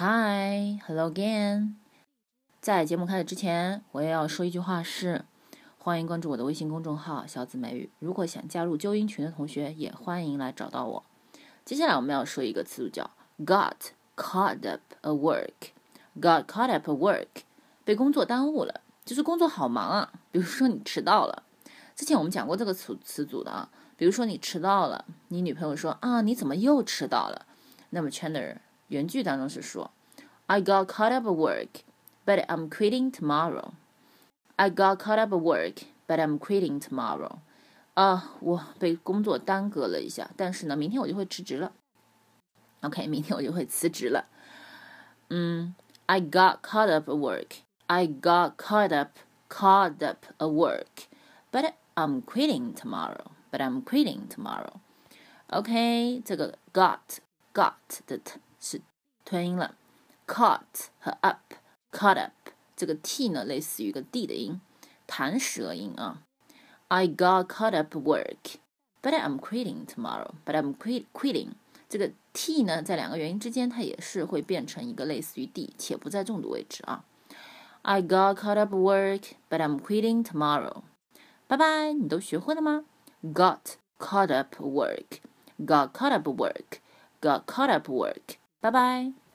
Hi, hello again。在节目开始之前，我也要说一句话是：欢迎关注我的微信公众号“小紫美语”。如果想加入纠音群的同学，也欢迎来找到我。接下来我们要说一个词组叫 “got caught up a work”。got caught up a work，被工作耽误了，就是工作好忙啊。比如说你迟到了，之前我们讲过这个词词组的啊。比如说你迟到了，你女朋友说啊，你怎么又迟到了？那么 chander 原句当中是说，I got caught up at work, but I'm quitting tomorrow. I got caught up at work, but I'm quitting tomorrow. 啊，我被工作耽搁了一下，但是呢，明天我就会辞职了。OK，明天我就会辞职了。嗯，I got caught up at work. I got caught up, caught up at work, but I'm quitting tomorrow. But I'm quitting tomorrow. OK，这个 got got 的 t 是吞音了，caught 和 up caught up 这个 t 呢类似于一个 d 的音，弹舌音啊。I got caught up work, but I'm quitting tomorrow. But I'm quit quitting 这个 t 呢在两个元音之间它也是会变成一个类似于 d，且不在重读位置啊。I got caught up work, but I'm quitting tomorrow. 拜拜，你都学会了吗？got caught up work, got caught up work, got caught up work. 拜拜。